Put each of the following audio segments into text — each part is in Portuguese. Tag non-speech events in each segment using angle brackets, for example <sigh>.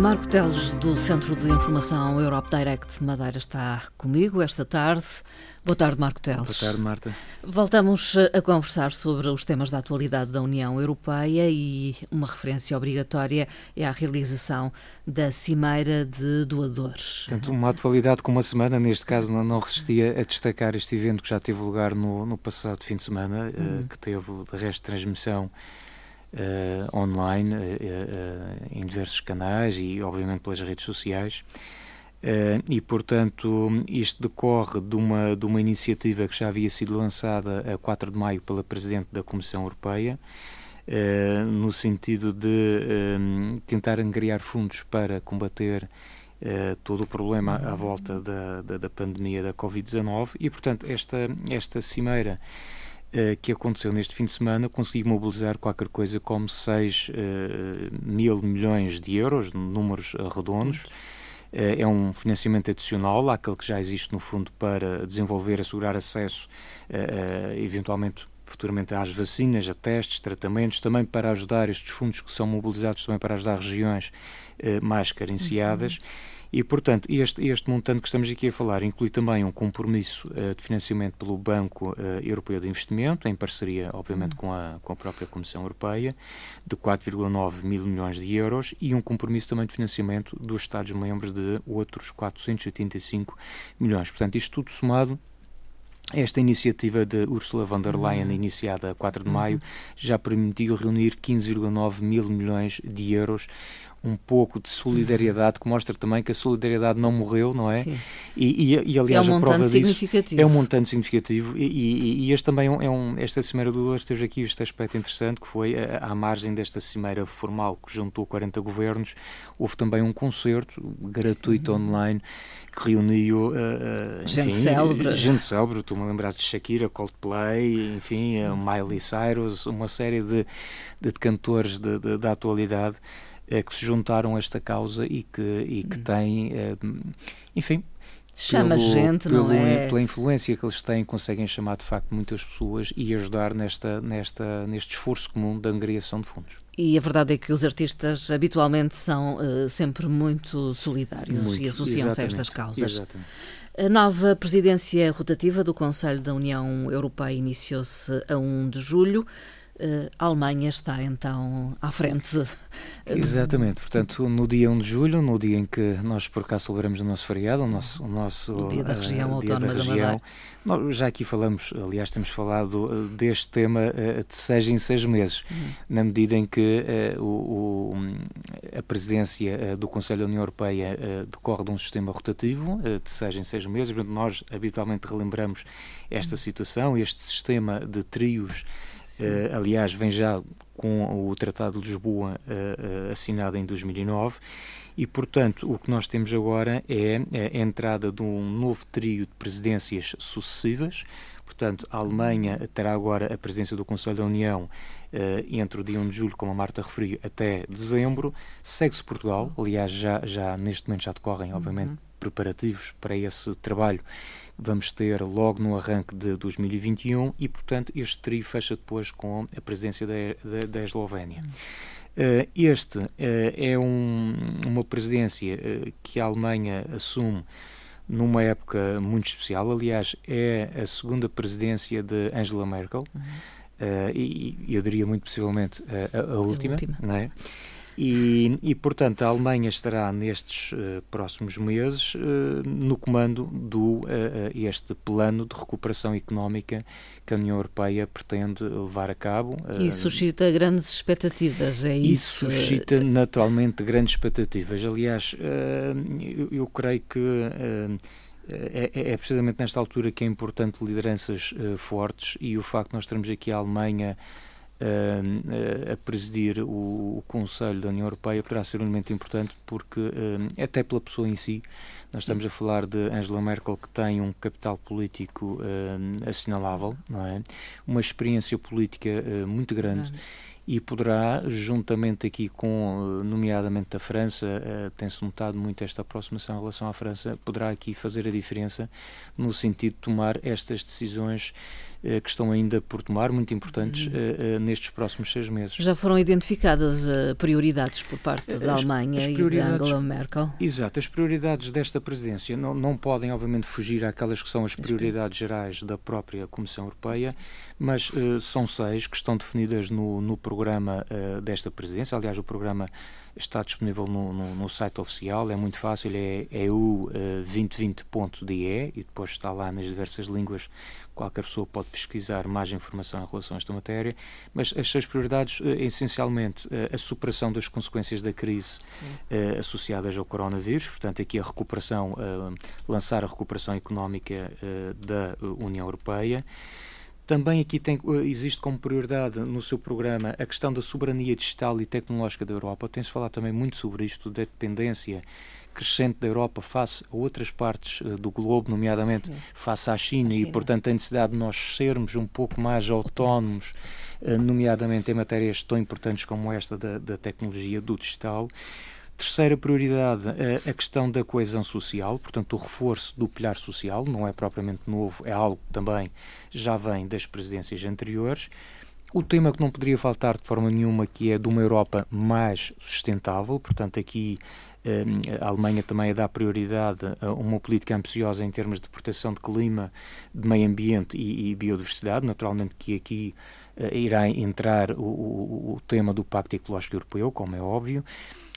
Marco Teles, do Centro de Informação Europe Direct Madeira, está comigo esta tarde. Boa tarde, Marco Teles. Boa tarde, Marta. Voltamos a conversar sobre os temas da atualidade da União Europeia e uma referência obrigatória é a realização da Cimeira de Doadores. Portanto, uma atualidade com uma semana, neste caso não, não resistia a destacar este evento que já teve lugar no, no passado fim de semana, hum. que teve, de resto, transmissão uh, online, uh, em diversos canais e, obviamente, pelas redes sociais. e, portanto, isto decorre de uma, de uma iniciativa que já havia sido lançada a 4 de maio pela Presidente da Comissão Europeia, no sentido de tentar angariar fundos para combater Uh, todo o problema à volta da, da, da pandemia da Covid-19 e, portanto, esta, esta cimeira uh, que aconteceu neste fim de semana conseguiu mobilizar qualquer coisa como 6 uh, eh, mil milhões de euros, números redondos. Uh, é um financiamento adicional àquele que já existe no fundo para desenvolver, assegurar acesso, eventualmente futuramente às vacinas, a testes, tratamentos, também para ajudar estes fundos que são mobilizados também para ajudar regiões mais carenciadas. Uhum e, portanto, este, este montante que estamos aqui a falar inclui também um compromisso uh, de financiamento pelo Banco uh, Europeu de Investimento, em parceria, obviamente, com, a, com a própria Comissão Europeia, de 4,9 mil milhões de euros e um compromisso também de financiamento dos Estados-membros de outros 485 milhões. Portanto, isto tudo somado esta iniciativa de Ursula von der Leyen, uhum. iniciada a 4 de maio, uhum. já permitiu reunir 15,9 mil milhões de euros, um pouco de solidariedade, que mostra também que a solidariedade não morreu, não é? E, e, e, aliás, é um a prova disso é um montante significativo. E, e este também é um, esta Cimeira do Dois teve aqui este aspecto interessante, que foi, à margem desta Cimeira formal que juntou 40 governos, houve também um concerto gratuito Sim. online que reuniu uh, gente enfim, célebre. Gente célebre, estou-me a lembrar de Shakira, Coldplay, enfim, uh, Miley Cyrus, uma série de, de cantores da atualidade que se juntaram a esta causa e que, e que hum. têm, enfim, Chama pelo, gente, pelo, não é? Pela influência que eles têm, conseguem chamar de facto muitas pessoas e ajudar nesta, nesta, neste esforço comum da angariação de fundos. E a verdade é que os artistas habitualmente são uh, sempre muito solidários muito, e associam-se a estas causas. Exatamente. A nova presidência rotativa do Conselho da União Europeia iniciou-se a 1 de julho. Uh, a Alemanha está então à frente. Exatamente, portanto, no dia 1 de julho, no dia em que nós por cá celebramos o nosso feriado, o nosso, o nosso o dia da região uh, autónoma da, região, da nós já aqui falamos, aliás, temos falado uh, deste tema uh, de seis em seis meses, uhum. na medida em que o, o, a presidência do Conselho da União Europeia decorre de um sistema rotativo de seis em seis meses, portanto, nós habitualmente relembramos esta situação, este sistema de trios Uh, aliás, vem já com o Tratado de Lisboa uh, uh, assinado em 2009 e, portanto, o que nós temos agora é a entrada de um novo trio de presidências sucessivas. Portanto, a Alemanha terá agora a presidência do Conselho da União entre o dia 1 de julho, como a Marta referiu, até dezembro. Segue-se Portugal, aliás, já, já neste momento já decorrem, obviamente, uhum. Preparativos para esse trabalho vamos ter logo no arranque de 2021 e, portanto, este trio fecha depois com a presidência da, da, da Eslovénia. Uh, este uh, é um, uma presidência uh, que a Alemanha assume numa época muito especial. Aliás, é a segunda presidência de Angela Merkel. Uhum. e, e eu diria muito possivelmente a, a, a última, a última. Não é? E, e, portanto, a Alemanha estará nestes uh, próximos meses uh, no comando do uh, este plano de recuperação económica que a União Europeia pretende levar a cabo. E suscita grandes expectativas, é isso? E suscita naturalmente grandes expectativas. Aliás, eu, eu, creio que é, é, precisamente nesta altura que é importante lideranças fortes e o facto de nós termos aqui a Alemanha a presidir o, o, Conselho da União Europeia poderá ser um elemento importante porque, uh, até pela pessoa em si, nós estamos a falar de Angela Merkel que tem um capital político uh, assinalável, não é? uma experiência política muito grande. E poderá, juntamente aqui com, nomeadamente a França, tem-se notado muito esta aproximação em relação à França, poderá aqui fazer a diferença no sentido de tomar estas decisões eh, que estão ainda por tomar, muito importantes uhum. Eh, eh, nestes próximos seis meses. Já foram identificadas prioridades por parte da as, Alemanha as e da Angela Merkel? Exato, as prioridades desta presidência não, não podem, obviamente, fugir àquelas que são as prioridades gerais da própria Comissão Europeia, mas uh, são seis que estão definidas no, no programa uh, desta presidência. Aliás, o programa está disponível no, no, no, site oficial, é muito fácil, é EU2020.de eh, e depois está lá nas diversas línguas. Qualquer pessoa pode pesquisar mais informação em relação a esta matéria, mas as suas prioridades, é, essencialmente, a superação das consequências da crise uh, associadas ao coronavírus, portanto, aqui a recuperação, uh, lançar a recuperação económica uh, da União Europeia. Também aqui tem, eh, existe como prioridade no seu programa a questão da soberania digital e tecnológica da Europa. Tem-se falado também muito sobre isto, da dependência crescente da Europa face a outras partes uh, do globo, nomeadamente Sim. face à China, China, e, portanto, a necessidade de nós sermos um pouco mais autónomos, uh, nomeadamente em matérias tão importantes como esta da, da tecnologia, do digital. Terceira prioridade, a questão da coesão social, portanto, o reforço do pilar social, não é propriamente novo, é algo que também já vem das presidências anteriores. O tema que não poderia faltar de forma nenhuma, que é de uma Europa mais sustentável, portanto, aqui eh, a Alemanha também dá prioridade a uma política ambiciosa em termos de proteção de clima, de meio ambiente e, e biodiversidade. Naturalmente que aqui uh, irá entrar o, o, o tema do Pacto Ecológico Europeu, como é óbvio.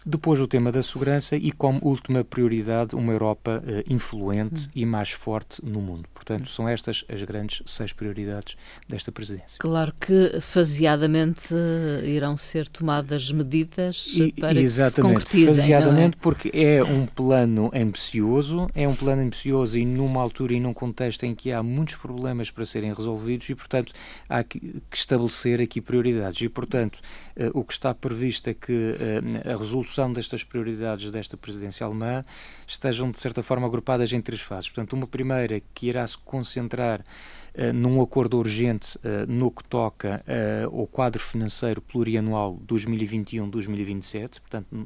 Depois o tema da segurança e, como última prioridade, uma Europa uh, influente hum. e mais forte no mundo. Portanto, são estas as grandes seis prioridades desta presidência. Claro que faseadamente uh, irão ser tomadas medidas e, para exatamente, que se concretizem. É? Faseadamente, é? porque é um plano ambicioso, é um plano ambicioso e numa altura e num contexto em que há muitos problemas para serem resolvidos e, portanto, há que, estabelecer aqui prioridades. E, portanto, uh, o que está previsto é que a resolução execução destas prioridades desta presidência alemã estejam, de certa forma, agrupadas em três fases. Portanto, uma primeira que irá se concentrar num acordo urgente uh, no que toca uh, ao quadro financeiro plurianual 2021-2027. Portanto, hum.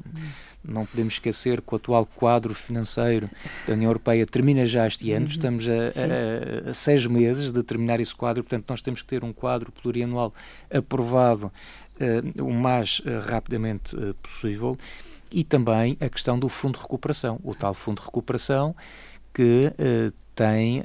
não podemos esquecer que o atual quadro financeiro da União Europeia termina já este ano. Uhum. Estamos a, a, a, seis meses de terminar esse quadro. Portanto, nós temos que ter um quadro plurianual aprovado uh, o mais uh, rapidamente uh, possível e também a questão do Fundo de Recuperação, o tal Fundo de Recuperação que tem,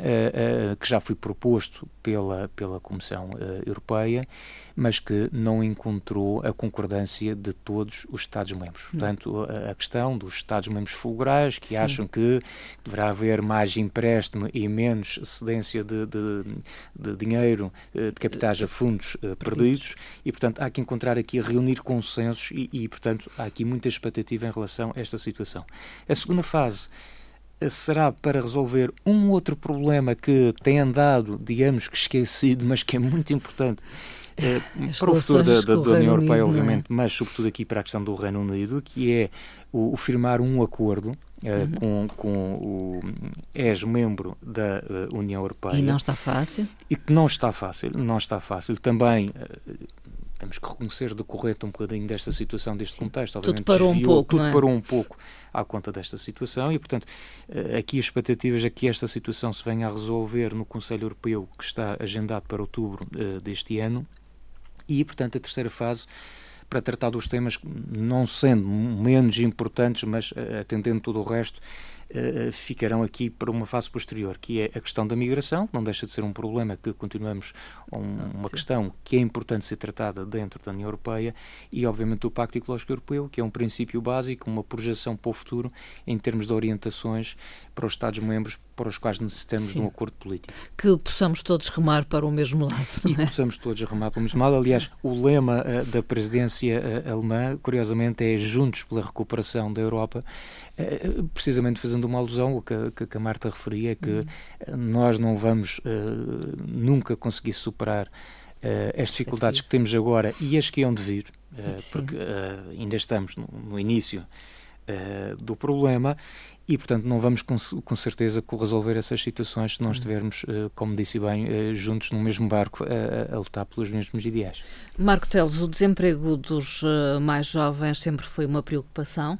que já foi proposto pela, pela Comissão Europeia mas que não encontrou a concordância de todos os Estados-membros. Portanto, a, a, questão dos Estados-membros fulgurais, que Sim. acham que deverá haver mais empréstimo e menos cedência de, de, de dinheiro, de capitais a fundos uh, perdidos, e, portanto, há que encontrar aqui, reunir consensos e, e, portanto, há aqui muita expectativa em relação a esta situação. A segunda fase será para resolver um outro problema que tem andado, digamos que esquecido, mas que é muito importante, é, para o futuro da, da, da União Europeia, Unido, é? obviamente, é? mas sobretudo aqui para a questão do Reino Unido, que é o, o firmar um acordo uh, uhum. com, com o ex-membro da uh, União Europeia. E não está fácil? E que não está fácil, não está fácil. Também uh, temos que reconhecer decorrente um bocadinho desta situação, deste contexto. Obviamente, tudo parou desviou, um pouco, Tudo é? parou um pouco à conta desta situação e, portanto, aqui as expectativas é que esta situação se venha a resolver no Conselho Europeu que está agendado para outubro deste ano e, portanto, a terceira fase para tratar dos temas não sendo menos importantes, mas eh, atendendo todo o resto, eh, ficarão aqui para uma fase posterior, que é a questão da migração, que não deixa de ser um problema que continuamos, um, uma questão que é importante ser tratada dentro da União Europeia, e obviamente o Pacto Ecológico Europeu, que é um princípio básico, uma projeção para o futuro em termos de orientações para os Estados-membros para os quais necessitamos Sim. de um acordo político. Que possamos todos remar para o mesmo lado. <laughs> E é? que possamos todos remar para o mesmo lado. Aliás, o lema uh, da presidência uh, alemã, curiosamente, é Juntos pela Recuperação da Europa, uh, precisamente fazendo uma alusão ao que, que a Marta referia, que uhum. nós não vamos nunca conseguir superar as dificuldades que temos agora e as que hão de vir, porque ainda estamos no, no início do problema e, portanto, não vamos com, com, certeza resolver essas situações se não uhum. estivermos, uh, como disse bem, uh, juntos no mesmo barco a, a, lutar pelos mesmos ideais. Marco Teles, o desemprego dos uh, mais jovens sempre foi uma preocupação,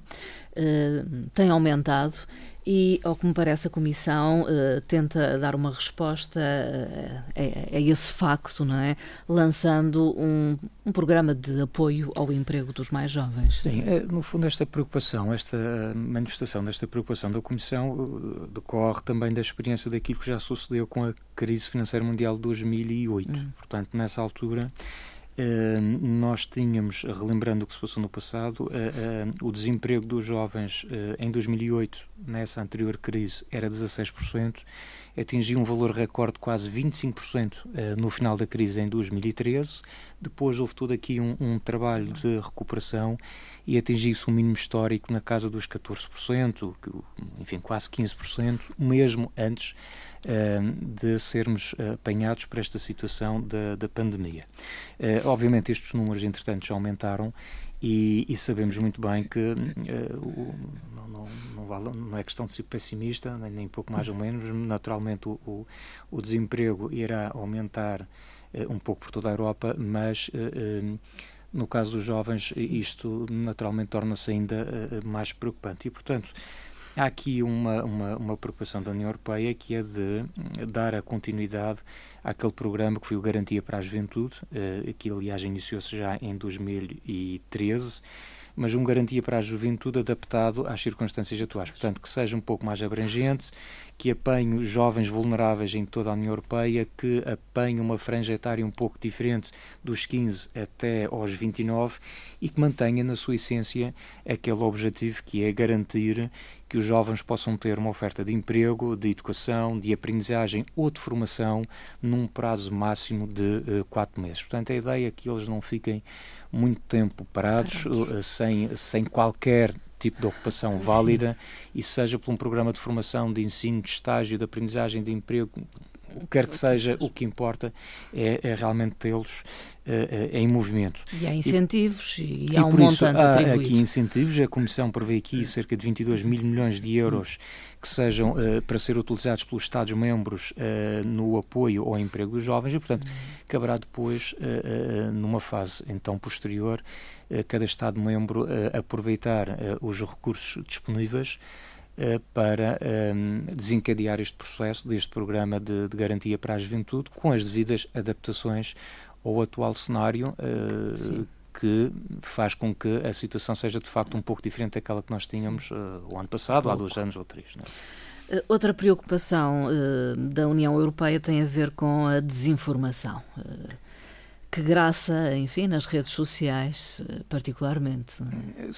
tem aumentado e, ao que me parece, a Comissão uh, tenta dar uma resposta uh, a, a, esse facto, não é? Lançando um, um, programa de apoio ao emprego dos mais jovens. Sim, é, no fundo, esta preocupação, esta manifestação desta preocupação da Comissão decorre também da experiência daquilo que já sucedeu com a crise financeira mundial de 2008. Hum. Portanto, nessa altura nós tínhamos, relembrando o que se passou no passado, uh, uh, o desemprego dos jovens em 2008, nessa anterior crise, era 16%, atingiu um valor recorde de quase 25% no final da crise em 2013. Depois houve todo aqui um, um trabalho de recuperação e atingiu-se um mínimo histórico na casa dos 14%, enfim, quase 15%, mesmo antes de sermos apanhados por esta situação da, da pandemia. Eh, obviamente, estes números, entretanto, já aumentaram e, e, sabemos muito bem que uh, o, não, não, não, vale, não, é questão de ser pessimista, nem, nem pouco mais ou menos, naturalmente o, o, o desemprego irá aumentar uh, um pouco por toda a Europa, mas uh, no caso dos jovens isto naturalmente torna-se ainda mais preocupante. E, portanto, Há aqui uma, uma, uma preocupação da União Europeia que é de dar a continuidade àquele programa que foi o Garantia para a Juventude, uh, que aliás iniciou-se já em 2013 mas um garantia para a juventude adaptado às circunstâncias atuais. Portanto, que seja um pouco mais abrangente, que apanhe jovens vulneráveis em toda a União Europeia, que apanhe uma franja etária um pouco diferente dos 15 até aos 29 e que mantenha na sua essência aquele objetivo que é garantir que os jovens possam ter uma oferta de emprego, de educação, de aprendizagem ou de formação num prazo máximo de uh, quatro meses. Portanto, a ideia é que eles não fiquem muito tempo parados, uh, sem, sem qualquer tipo de ocupação válida Sim. e seja por um programa de formação, de ensino, de estágio, de aprendizagem, de emprego, quer que seja, o que importa é, é realmente tê-los uh, em movimento. E há incentivos e, e há um montante há atribuído. aqui incentivos, a Comissão prevê aqui cerca de 22 mil milhões de euros que sejam uh, para ser utilizados pelos Estados-membros uh, no apoio ao emprego dos jovens e, portanto, caberá depois, numa fase então posterior, cada Estado-membro aproveitar os recursos disponíveis eh, para um, ehm, desencadear este processo deste programa de, de, garantia para a juventude com as devidas adaptações ao atual cenário uh, que faz com que a situação seja de facto um pouco diferente daquela que nós tínhamos uh, o ano passado, há dois anos ou três. É? Outra preocupação uh, da União Europeia tem a ver com a desinformação que graça, enfim, nas redes sociais, eh, particularmente.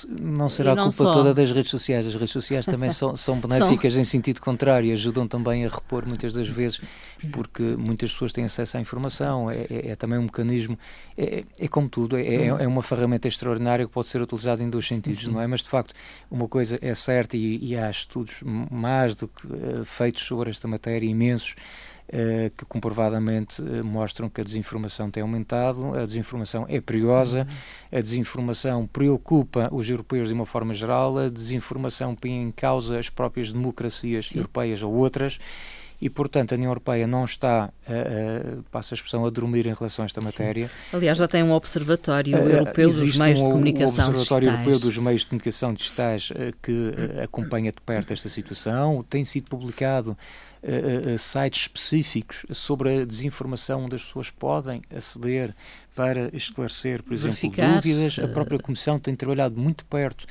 Não será não culpa só. toda das redes sociais. As redes sociais também são, são <laughs> benéficas são... em sentido contrário, ajudam também a repor muitas das vezes, porque muitas pessoas têm acesso à informação. É, é, é também um mecanismo, é, é como tudo, é, é, hum. é, uma ferramenta extraordinária que pode ser utilizada em dois sentidos, sim, sim. não é? Mas de facto, uma coisa é certa e, e há estudos mais do que uh, feitos sobre esta matéria, imensos eh, que comprovadamente eh, mostram que a desinformação tem aumentado, a desinformação é perigosa, a desinformação preocupa os europeus de uma forma geral, a desinformação põe em causa as próprias democracias Sim. europeias ou outras e, portanto, a União Europeia não está, uh, uh, passa a expressão, a dormir em relação a esta matéria. Sim. Aliás, já tem um Observatório uh, Europeu dos Meios um, de Comunicação um Observatório Europeu dos Meios de Comunicação Digitais que acompanha de perto esta situação. Tem sido publicado sites específicos sobre a desinformação onde as pessoas podem aceder para esclarecer, por exemplo, Verificar, dúvidas. A própria Comissão tem trabalhado muito perto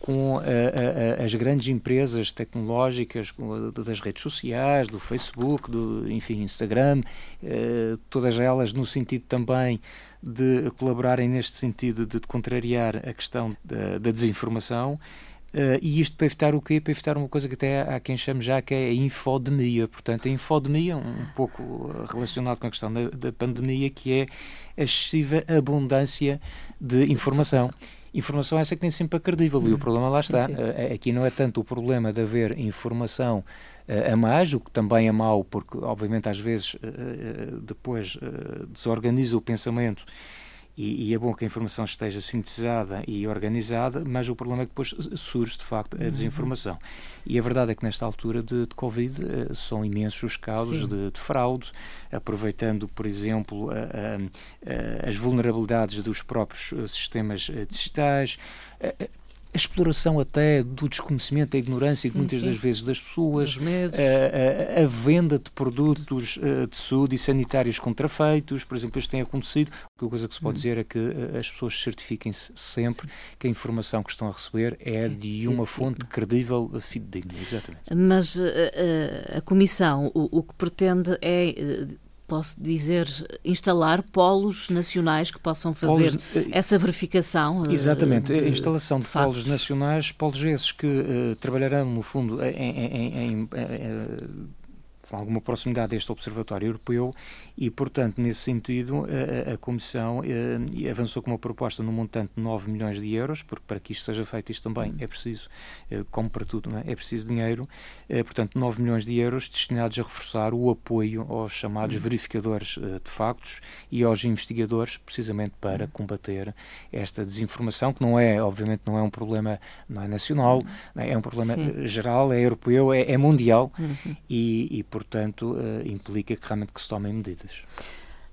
com a, a, as grandes empresas tecnológicas das redes sociais, do Facebook, do enfim, Instagram, eh, todas elas no sentido também de colaborarem neste sentido de, contrariar a questão da, da desinformação. Uh, e isto para evitar o quê? Para evitar uma coisa que até há quem chame já que é a infodemia. Portanto, a infodemia, um pouco relacionado com a questão da, da pandemia, que é a excessiva abundância de informação. Informação essa que nem sempre é credível, e o hum, problema lá sim, está. Sim. Uh, aqui não é tanto o problema de haver informação uh, a mais, o que também é mau, porque obviamente às vezes depois desorganiza o pensamento e, e, é bom que a informação esteja sintetizada e organizada, mas o problema é que depois surge, de facto, a uhum. desinformação. E a verdade é que nesta altura de, de Covid uh, são imensos os casos de, de, fraude, aproveitando, por exemplo, as vulnerabilidades dos próprios eh, sistemas eh, digitais, a exploração até do desconhecimento, da ignorância sim, muitas sim. das vezes das pessoas, a, a, a, venda de produtos uh, de saúde e sanitários contrafeitos, por exemplo, isto tem acontecido. A coisa que se pode hum. dizer é que as pessoas certifiquem-se sempre sim. que a informação que estão a receber é de uma fonte credível, fidedigna. Exatamente. Mas uh, a Comissão o, o que pretende é posso dizer, instalar polos nacionais que possam fazer polos, eh, essa verificação. Eh, Exatamente, de, a instalação de, de polos nacionais, polos esses que uh, trabalharão, no fundo, em, em, em, em com alguma proximidade a este Observatório Europeu e, portanto, nesse sentido, a, a Comissão eh, avançou com uma proposta no montante de 9 milhões de euros, porque para que isto seja feito, isto também é preciso, eh, como para tudo, é? é? preciso dinheiro, eh, portanto, 9 milhões de euros destinados a reforçar o apoio aos chamados uhum. verificadores de factos e aos investigadores, precisamente para uhum. combater esta desinformação, que não é, obviamente, não é um problema não é nacional, uhum. é? é um problema Sim. Geral, é europeu, é, é mundial uhum. e, e, por portanto, implica que realmente que se tomem medidas.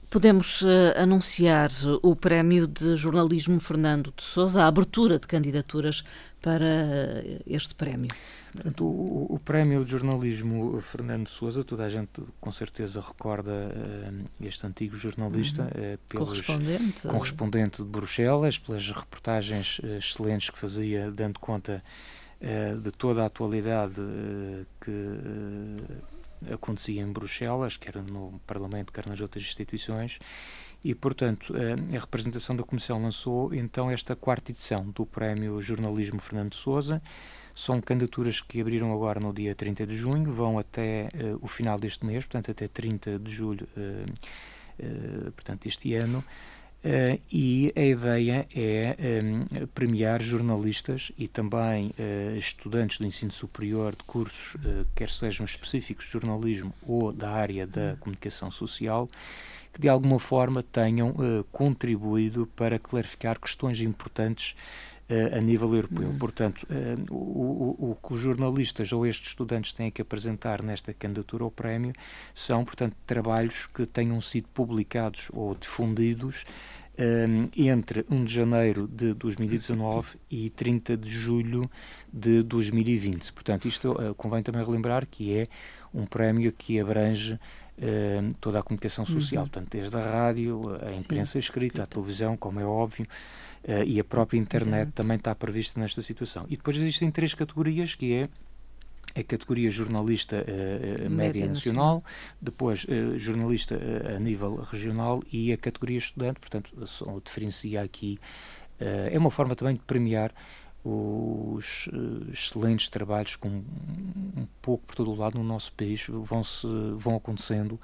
Podemos uh, anunciar o Prémio de Jornalismo Fernando de Sousa, a abertura de candidaturas para uh, este prémio. Portanto, o, o, Prémio de Jornalismo Fernando de Sousa, toda a gente com certeza recorda uh, este antigo jornalista, uhum. pelos, correspondente. correspondente de Bruxelas, pelas reportagens excelentes que fazia, dando conta de toda a atualidade que acontecia em Bruxelas, quer no Parlamento, quer nas outras instituições, e, portanto, a representação da Comissão lançou então esta quarta edição do Prémio Jornalismo Fernando Souza. São candidaturas que abriram agora no dia 30 de junho, vão até uh, o final deste mês, portanto, até 30 de julho, uh, uh, portanto, este ano. Uh, e a ideia é um, premiar jornalistas e também uh, estudantes do ensino superior de cursos, uh, quer sejam específicos de jornalismo ou da área da comunicação social, que de alguma forma tenham contribuído para clarificar questões importantes a nível europeu. Hum. Portanto, o, o, o, que os jornalistas ou estes estudantes têm que apresentar nesta candidatura ao prémio são, portanto, trabalhos que tenham sido publicados ou difundidos entre 1 de janeiro de 2019 e 30 de julho de 2020. Portanto, isto uh, convém também relembrar que é um prémio que abrange uh, toda a comunicação social, uhum. portanto, desde a rádio, a imprensa Sim. escrita, a televisão, como é óbvio, uh, e a própria internet também está prevista nesta situação. E depois existem três categorias, que é a categoria jornalista uh, média nacional, depois uh, jornalista uh, a nível regional e a categoria estudante, portanto, diferencia aqui. é uma forma também de premiar os excelentes trabalhos com um pouco por todo o lado no nosso país vão, -se, vão acontecendo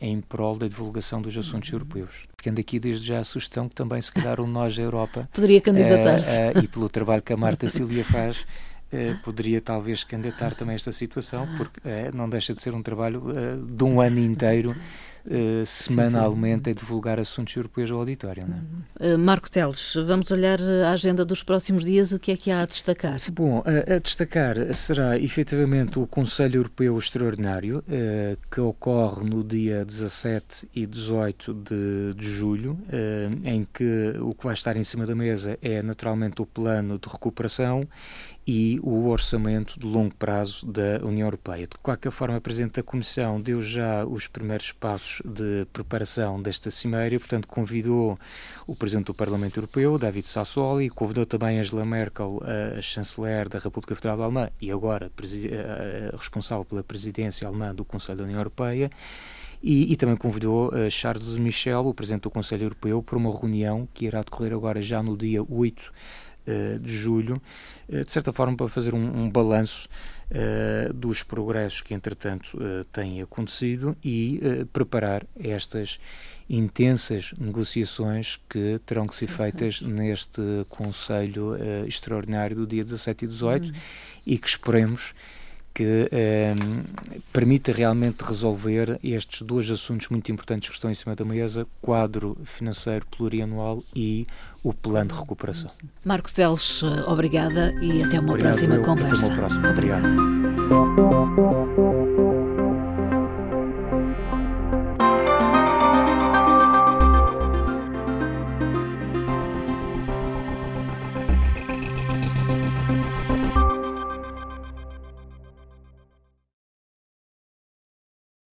em prol da divulgação dos assuntos uhum. europeus. Ficando aqui desde já a sugestão que também, se calhar, o Nós Europa <laughs> poderia candidatar-se. e pelo trabalho que a Marta Cília faz, <laughs> eh, poderia talvez candidatar também esta situação, porque eh, não deixa de ser um trabalho eh, de um ano inteiro Uh, semanalmente sim, sim. a divulgar assuntos europeus ao auditório. Uh, Marco Teles, vamos olhar a agenda dos próximos dias, o que é que há a destacar? Bom, a, a destacar será efetivamente o Conselho Europeu Extraordinário, uh, que ocorre no dia 17 e 18 de, de julho, em que o que vai estar em cima da mesa é naturalmente o plano de recuperação e o orçamento de longo prazo da União Europeia. De qualquer forma, a Presidente da Comissão deu já os primeiros passos de preparação desta cimeira, portanto, convidou o Presidente do Parlamento Europeu, David Sassoli, convidou também Angela Merkel, a chanceler da República Federal Alemã e agora responsável pela presidência alemã do Conselho da União Europeia. E, e, também convidou uh, Charles Michel, o Presidente do Conselho Europeu, para uma reunião que irá decorrer agora já no dia 8 eh, de julho, eh, de certa forma para fazer um, um balanço uh, dos progressos que, entretanto, têm acontecido e preparar estas intensas negociações que terão que ser feitas neste Conselho Extraordinário do dia 17 e 18 uhum. e que esperemos que eh, permita realmente resolver estes dois assuntos muito importantes que estão em cima da mesa, quadro financeiro plurianual e o plano de recuperação. Marco Teles, obrigada e até uma Obrigado, próxima eu, conversa. Até uma próxima. Obrigado.